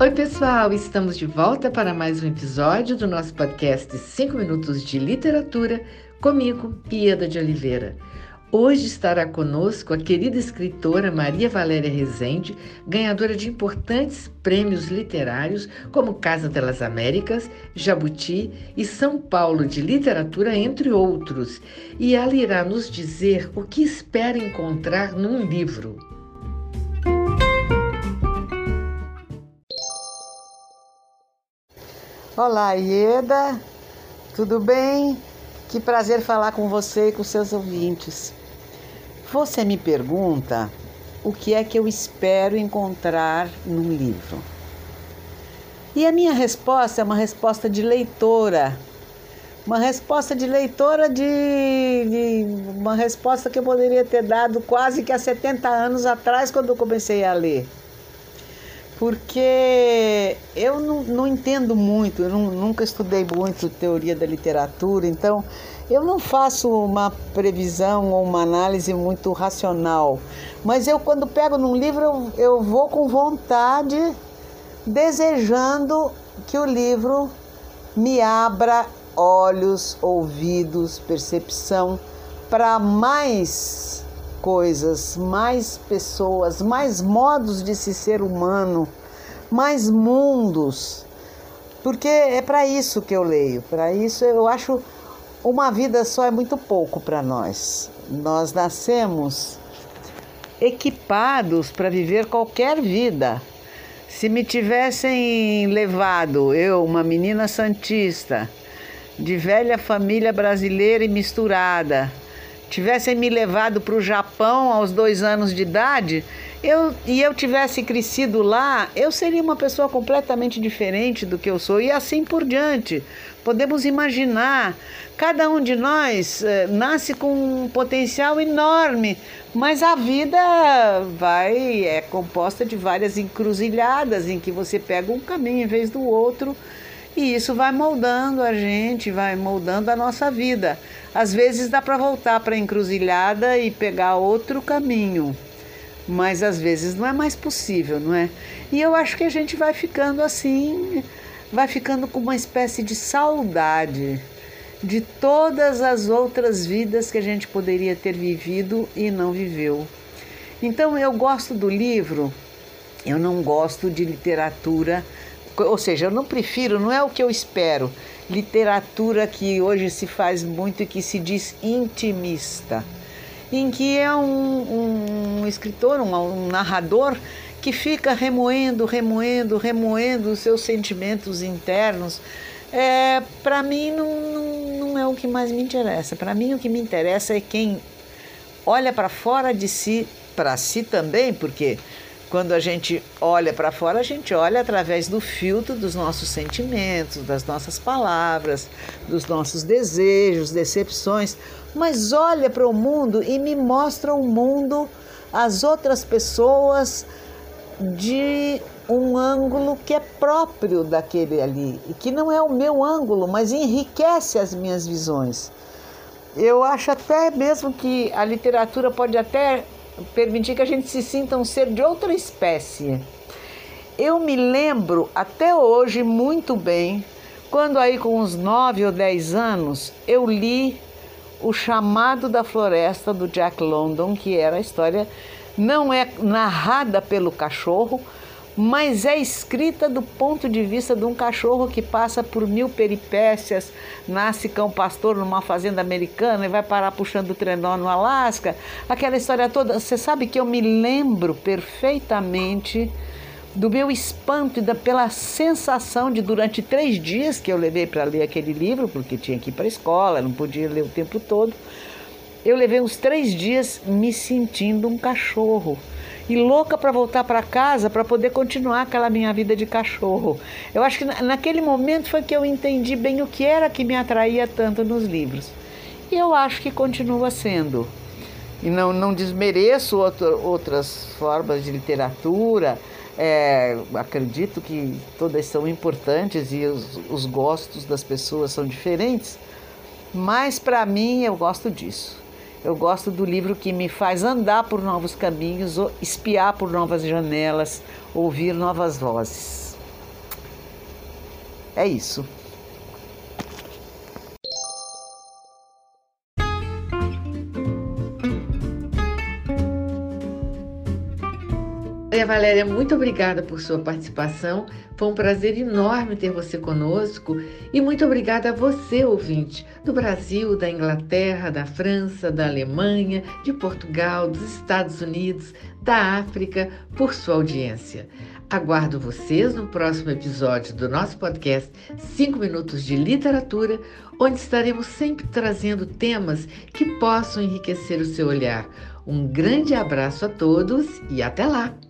Oi, pessoal! Estamos de volta para mais um episódio do nosso podcast 5 Minutos de Literatura, comigo, Ieda de Oliveira. Hoje estará conosco a querida escritora Maria Valéria Rezende, ganhadora de importantes prêmios literários como Casa das Américas, Jabuti e São Paulo de Literatura, entre outros. E ela irá nos dizer o que espera encontrar num livro. Olá, Ieda, tudo bem? Que prazer falar com você e com seus ouvintes. Você me pergunta o que é que eu espero encontrar num livro. E a minha resposta é uma resposta de leitora. Uma resposta de leitora de, de, uma resposta que eu poderia ter dado quase que há 70 anos atrás quando eu comecei a ler. Porque eu não, não entendo muito, eu não, nunca estudei muito teoria da literatura, então eu não faço uma previsão ou uma análise muito racional, mas eu, quando pego num livro, eu, eu vou com vontade, desejando que o livro me abra olhos, ouvidos, percepção para mais coisas, mais pessoas, mais modos de se ser humano, mais mundos. Porque é para isso que eu leio, para isso eu acho uma vida só é muito pouco para nós. Nós nascemos equipados para viver qualquer vida. Se me tivessem levado, eu, uma menina santista, de velha família brasileira e misturada, tivessem me levado para o Japão aos dois anos de idade, eu, e eu tivesse crescido lá, eu seria uma pessoa completamente diferente do que eu sou, e assim por diante. Podemos imaginar, cada um de nós eh, nasce com um potencial enorme, mas a vida vai é composta de várias encruzilhadas em que você pega um caminho em vez do outro, e isso vai moldando a gente, vai moldando a nossa vida. Às vezes dá para voltar para a encruzilhada e pegar outro caminho mas às vezes não é mais possível, não é? E eu acho que a gente vai ficando assim, vai ficando com uma espécie de saudade de todas as outras vidas que a gente poderia ter vivido e não viveu. Então eu gosto do livro, eu não gosto de literatura, ou seja, eu não prefiro, não é o que eu espero, literatura que hoje se faz muito e que se diz intimista em que é um, um escritor, um, um narrador que fica remoendo, remoendo, remoendo os seus sentimentos internos. É, para mim não, não, não é o que mais me interessa. Para mim o que me interessa é quem olha para fora de si, para si também, porque quando a gente olha para fora, a gente olha através do filtro dos nossos sentimentos, das nossas palavras, dos nossos desejos, decepções, mas olha para o mundo e me mostra o mundo, as outras pessoas, de um ângulo que é próprio daquele ali, e que não é o meu ângulo, mas enriquece as minhas visões. Eu acho até mesmo que a literatura pode até permitir que a gente se sinta um ser de outra espécie. Eu me lembro até hoje muito bem, quando aí com uns 9 ou 10 anos, eu li O Chamado da Floresta do Jack London, que era a história, não é narrada pelo cachorro, mas é escrita do ponto de vista de um cachorro que passa por mil peripécias, nasce cão pastor numa fazenda americana e vai parar puxando o trenó no Alasca, aquela história toda. Você sabe que eu me lembro perfeitamente do meu espanto e da, pela sensação de durante três dias que eu levei para ler aquele livro, porque tinha que ir para a escola, não podia ler o tempo todo, eu levei uns três dias me sentindo um cachorro e louca para voltar para casa para poder continuar aquela minha vida de cachorro. Eu acho que naquele momento foi que eu entendi bem o que era que me atraía tanto nos livros. E eu acho que continua sendo. E não, não desmereço outro, outras formas de literatura. É, acredito que todas são importantes e os, os gostos das pessoas são diferentes. Mas para mim eu gosto disso. Eu gosto do livro que me faz andar por novos caminhos, espiar por novas janelas, ouvir novas vozes. É isso. Valéria, muito obrigada por sua participação. Foi um prazer enorme ter você conosco e muito obrigada a você, ouvinte, do Brasil, da Inglaterra, da França, da Alemanha, de Portugal, dos Estados Unidos, da África, por sua audiência. Aguardo vocês no próximo episódio do nosso podcast 5 Minutos de Literatura, onde estaremos sempre trazendo temas que possam enriquecer o seu olhar. Um grande abraço a todos e até lá!